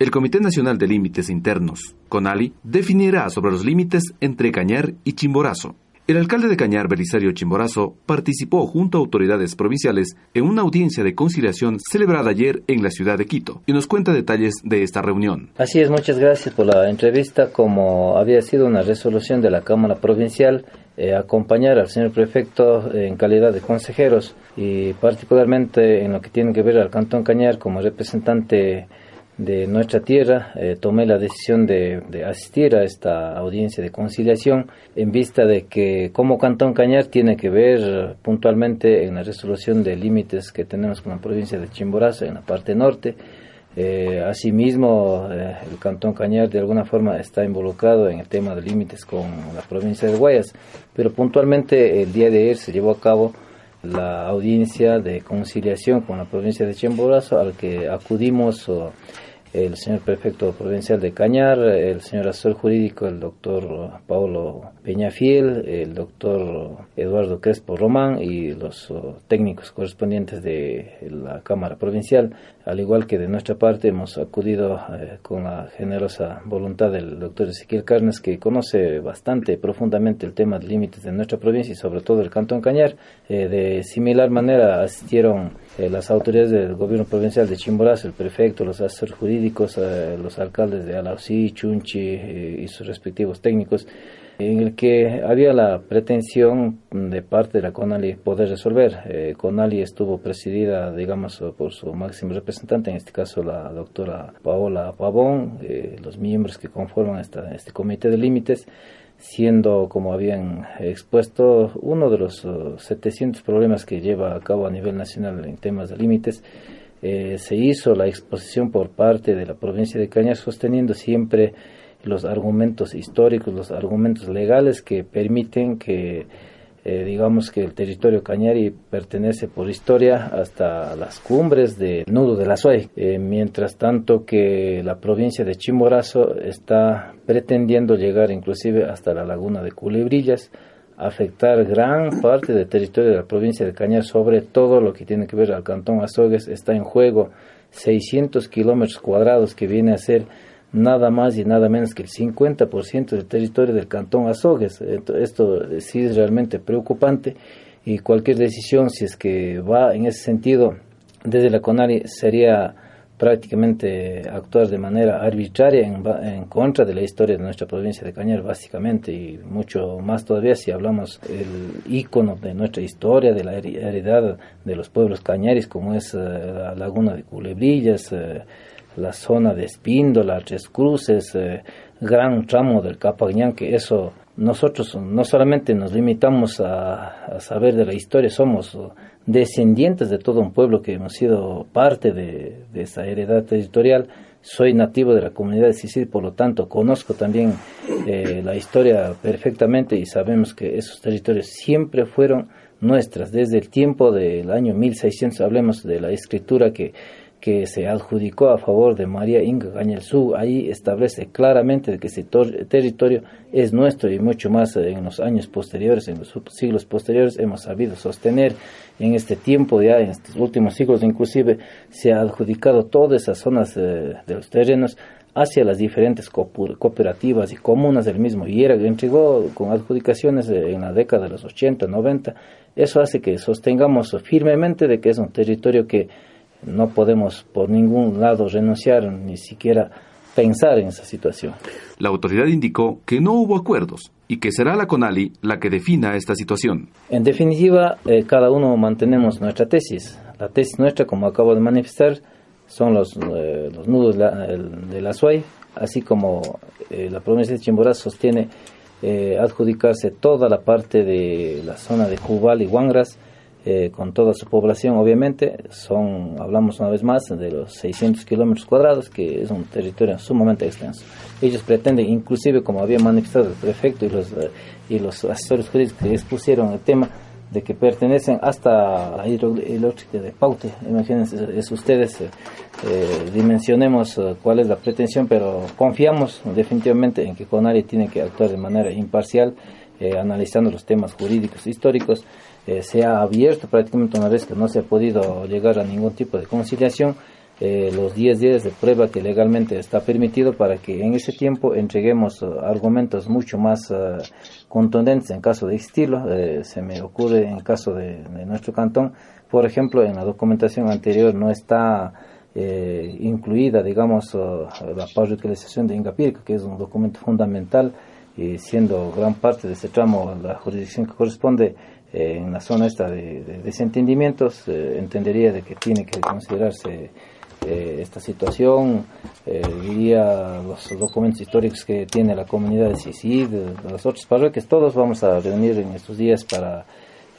El Comité Nacional de Límites Internos, CONALI, definirá sobre los límites entre Cañar y Chimborazo. El alcalde de Cañar, Belisario Chimborazo, participó junto a autoridades provinciales en una audiencia de conciliación celebrada ayer en la ciudad de Quito y nos cuenta detalles de esta reunión. Así es, muchas gracias por la entrevista. Como había sido una resolución de la Cámara Provincial, eh, acompañar al señor prefecto en calidad de consejeros y particularmente en lo que tiene que ver al Cantón Cañar como representante de nuestra tierra, eh, tomé la decisión de, asistir a esta audiencia de conciliación en vista de que como Cantón Cañar tiene que ver puntualmente en la resolución de límites que tenemos con la provincia de Chimborazo en la parte norte. Eh, asimismo, eh, el Cantón Cañar de alguna forma está involucrado en el tema de límites con la provincia de Guayas, pero puntualmente el día de ayer se llevó a cabo la audiencia de conciliación con la provincia de Chimborazo al que acudimos el señor prefecto provincial de Cañar, el señor asesor jurídico, el doctor Paulo Peñafiel, el doctor Eduardo Crespo Román y los oh, técnicos correspondientes de la Cámara Provincial, al igual que de nuestra parte hemos acudido eh, con la generosa voluntad del doctor Ezequiel Carnes, que conoce bastante profundamente el tema de límites de nuestra provincia y sobre todo el Cantón Cañar. Eh, de similar manera asistieron eh, las autoridades del gobierno provincial de Chimborazo, el prefecto, los asesores jurídicos, los alcaldes de Alausí, Chunchi y sus respectivos técnicos, en el que había la pretensión de parte de la CONALI poder resolver. CONALI estuvo presidida, digamos, por su máximo representante, en este caso la doctora Paola Pavón, los miembros que conforman esta, este comité de límites, siendo, como habían expuesto, uno de los 700 problemas que lleva a cabo a nivel nacional en temas de límites. Eh, se hizo la exposición por parte de la provincia de Cañar sosteniendo siempre los argumentos históricos, los argumentos legales que permiten que eh, digamos que el territorio cañari pertenece por historia hasta las cumbres del nudo de la Suay, eh, mientras tanto que la provincia de Chimborazo está pretendiendo llegar inclusive hasta la laguna de Culebrillas, afectar gran parte del territorio de la provincia de Cañar, sobre todo lo que tiene que ver al cantón Azogues, está en juego. 600 kilómetros cuadrados que viene a ser nada más y nada menos que el 50% del territorio del cantón Azogues. Esto sí es realmente preocupante y cualquier decisión, si es que va en ese sentido desde la CONARI, sería prácticamente actuar de manera arbitraria en, en, contra de la historia de nuestra provincia de Cañar, básicamente, y mucho más todavía si hablamos el ícono de nuestra historia, de la heredad de los pueblos cañaris, como es eh, la laguna de Culebrillas, eh, la zona de Espíndola, Tres Cruces, eh, gran tramo del Capañán, que eso nosotros no solamente nos limitamos a, saber de la historia, somos descendientes de todo un pueblo que hemos sido parte de, esa heredad territorial. Soy nativo de la comunidad de Sicil, por lo tanto conozco también eh, la historia perfectamente y sabemos que esos territorios siempre fueron nuestras. Desde el tiempo del año 1600, hablemos de la escritura que que se adjudicó a favor de María Inga Gañelzú, ahí establece claramente que ese territorio es nuestro y mucho más en los años posteriores, en los siglos posteriores, hemos sabido sostener en este tiempo, ya en estos últimos siglos inclusive, se ha adjudicado todas esas zonas de, los terrenos hacia las diferentes cooperativas y comunas del mismo. Y era, entregó con adjudicaciones en la década de los 80, 90. Eso hace que sostengamos firmemente de que es un territorio que no podemos por ningún lado renunciar ni siquiera pensar en esa situación. La autoridad indicó que no hubo acuerdos y que será la CONALI la que defina esta situación. En definitiva, eh, cada uno mantenemos nuestra tesis. La tesis nuestra, como acabo de manifestar, son los, eh, los nudos de la SUAY, así como eh, la provincia de Chimborazo sostiene adjudicarse toda la parte de la zona de Jubal y Huangras, eh, con toda su población, obviamente, son, hablamos una vez más, de los 600 kilómetros cuadrados, que es un territorio sumamente extenso. Ellos pretenden, inclusive, como había manifestado el prefecto y los, eh, y los asesores jurídicos que expusieron el tema, de que pertenecen hasta la hidroeléctrica de Paute. Imagínense, es ustedes, eh, dimensionemos cuál es la pretensión, pero confiamos definitivamente en que CONARI tiene que actuar de manera imparcial, analizando los temas jurídicos históricos eh, se ha abierto prácticamente una vez que no se ha podido llegar a ningún tipo de conciliación, eh, los 10 días de prueba que legalmente está permitido para que en ese tiempo entreguemos uh, argumentos mucho más uh, contundentes en caso de estilo. Eh, se me ocurre en caso de, nuestro cantón, por ejemplo, en la documentación anterior no está eh, incluida, digamos, uh, la parroquialización de Ingapirca, que es un documento fundamental y siendo gran parte de ese tramo la jurisdicción que corresponde eh, en la zona esta de, de desentendimientos, entendería de que tiene que considerarse eh, esta situación, eh, diría los documentos históricos que tiene la comunidad de Sisid, las otras parroquias, todos vamos a reunir en estos días para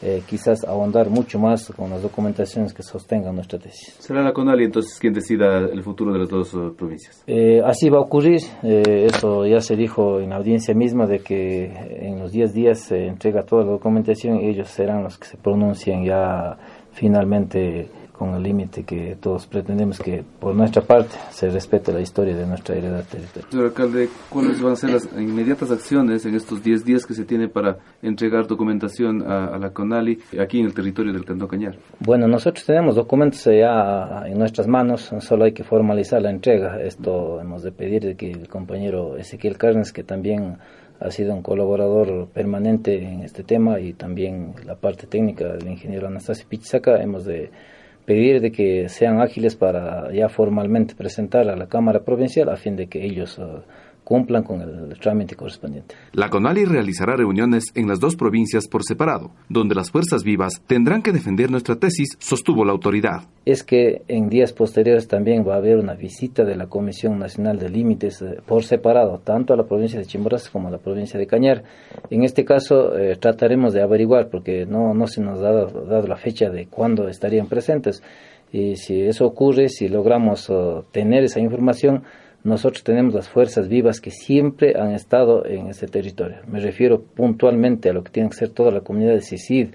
eh, quizás ahondar mucho más con las documentaciones que sostengan nuestra tesis. ¿Será la CONALI entonces quien decida el futuro de las dos uh, provincias? Eh, así va a ocurrir, eh, eso ya se dijo en la audiencia misma de que en los 10 días se entrega toda la documentación y ellos serán los que se pronuncien ya finalmente con el límite que todos pretendemos que por nuestra parte se respete la historia de nuestra heredad territorial. Señor alcalde, ¿cuáles van a ser las inmediatas acciones en estos 10 días que se tiene para entregar documentación a, a, la CONALI aquí en el territorio del Cantón Cañar? Bueno, nosotros tenemos documentos ya en nuestras manos, solo hay que formalizar la entrega. Esto hemos de pedir de que el compañero Ezequiel Carnes, que también ha sido un colaborador permanente en este tema y también la parte técnica del ingeniero Anastasio Pichisaca, hemos de pedir de que sean ágiles para ya formalmente presentar a la Cámara Provincial a fin de que ellos uh, cumplan con el trámite correspondiente. La CONALI realizará reuniones en las dos provincias por separado, donde las fuerzas vivas tendrán que defender nuestra tesis, sostuvo la autoridad. Es que en días posteriores también va a haber una visita de la Comisión Nacional de Límites eh, por separado, tanto a la provincia de Chimborazo como a la provincia de Cañar. En este caso eh, trataremos de averiguar, porque no, no se nos ha dado, dado la fecha de cuándo estarían presentes. Y si eso ocurre, si logramos tener esa información, nosotros tenemos las fuerzas vivas que siempre han estado en ese territorio. Me refiero puntualmente a lo que tiene que ser toda la comunidad de Sisid,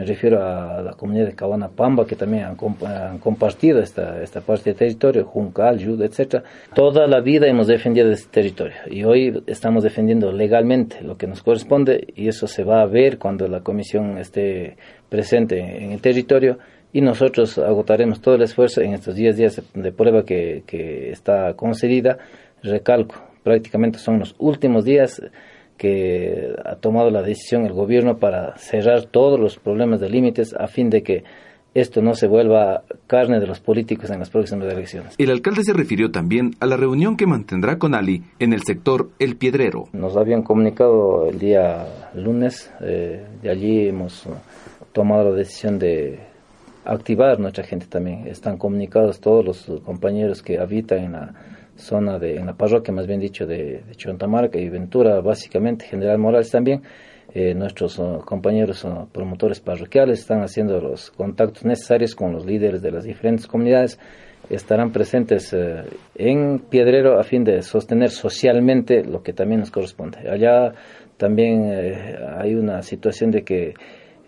me refiero a la comunidad de Cabana Pamba que también han, comp han compartido esta, esta parte de territorio, Juncal, Yud, etc. Toda la vida hemos defendido este territorio y hoy estamos defendiendo legalmente lo que nos corresponde y eso se va a ver cuando la comisión esté presente en el territorio y nosotros agotaremos todo el esfuerzo en estos 10 días de prueba que, que está concedida. Recalco, prácticamente son los últimos días que ha tomado la decisión el gobierno para cerrar todos los problemas de límites a fin de que esto no se vuelva carne de los políticos en las próximas elecciones. El alcalde se refirió también a la reunión que mantendrá con Ali en el sector El Piedrero. Nos habían comunicado el día lunes, eh, de allí hemos tomado la decisión de activar nuestra gente también. Están comunicados todos los compañeros que habitan en la zona de, en la parroquia, más bien dicho, de, Chontamarca y Ventura, básicamente, General Morales también. Eh, nuestros uh, compañeros uh, promotores parroquiales están haciendo los contactos necesarios con los líderes de las diferentes comunidades. Estarán presentes uh, en Piedrero a fin de sostener socialmente lo que también nos corresponde. Allá también eh, hay una situación de que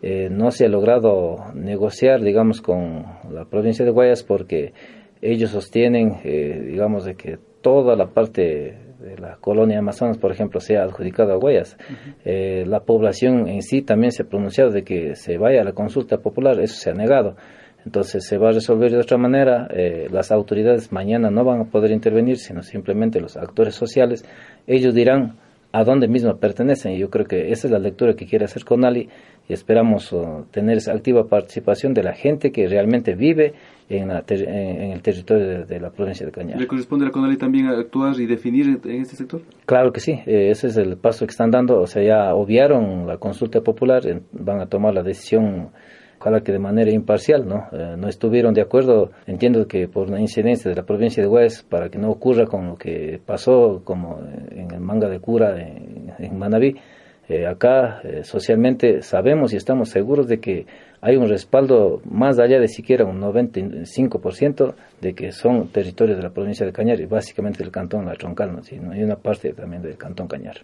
eh, no se ha logrado negociar, digamos, con la provincia de Guayas porque ellos sostienen, eh, digamos, de que toda la parte de la colonia Amazonas, por ejemplo, sea adjudicada a Guayas. Uh -huh. eh, la población en sí también se ha pronunciado de que se vaya a la consulta popular, eso se ha negado. Entonces se va a resolver de otra manera. Eh, las autoridades mañana no van a poder intervenir, sino simplemente los actores sociales. Ellos dirán a dónde mismo pertenecen. Y yo creo que esa es la lectura que quiere hacer Conali y esperamos uh, tener esa activa participación de la gente que realmente vive en, la ter en el territorio de, de, la provincia de Cañar. ¿Le corresponde a la Conali también actuar y definir en este sector? Claro que sí, eh, ese es el paso que están dando. O sea, ya obviaron la consulta popular, van a tomar la decisión ojalá que de manera imparcial, ¿no? Eh, no estuvieron de acuerdo, entiendo que por una incidencia de la provincia de Hues, para que no ocurra con lo que pasó como en el manga de cura en, en Manabí, eh, acá eh, socialmente sabemos y estamos seguros de que hay un respaldo más allá de siquiera un 95% de que son territorios de la provincia de Cañar y básicamente del cantón La Troncal, ¿no? Sí, hay una parte también del cantón Cañar.